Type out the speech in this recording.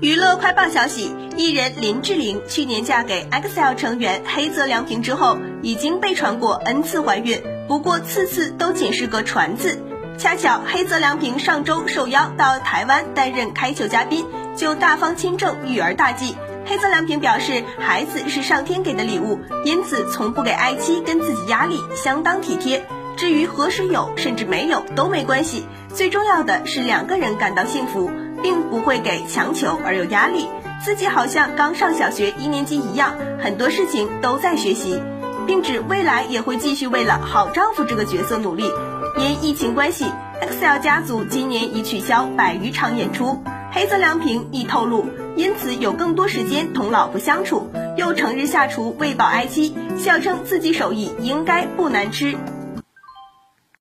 娱乐快报消息：艺人林志玲去年嫁给 EXILE 成员黑泽良平之后，已经被传过 N 次怀孕，不过次次都仅是个传字。恰巧黑泽良平上周受邀到台湾担任开球嘉宾，就大方亲政育儿大计。黑泽良平表示，孩子是上天给的礼物，因此从不给爱妻跟自己压力，相当体贴。至于何时有，甚至没有都没关系，最重要的是两个人感到幸福。并不会给强求而有压力，自己好像刚上小学一年级一样，很多事情都在学习，并指未来也会继续为了好丈夫这个角色努力。因疫情关系，EXILE 家族今年已取消百余场演出。黑泽良平亦透露，因此有更多时间同老婆相处，又成日下厨喂饱爱妻，笑称自己手艺应该不难吃。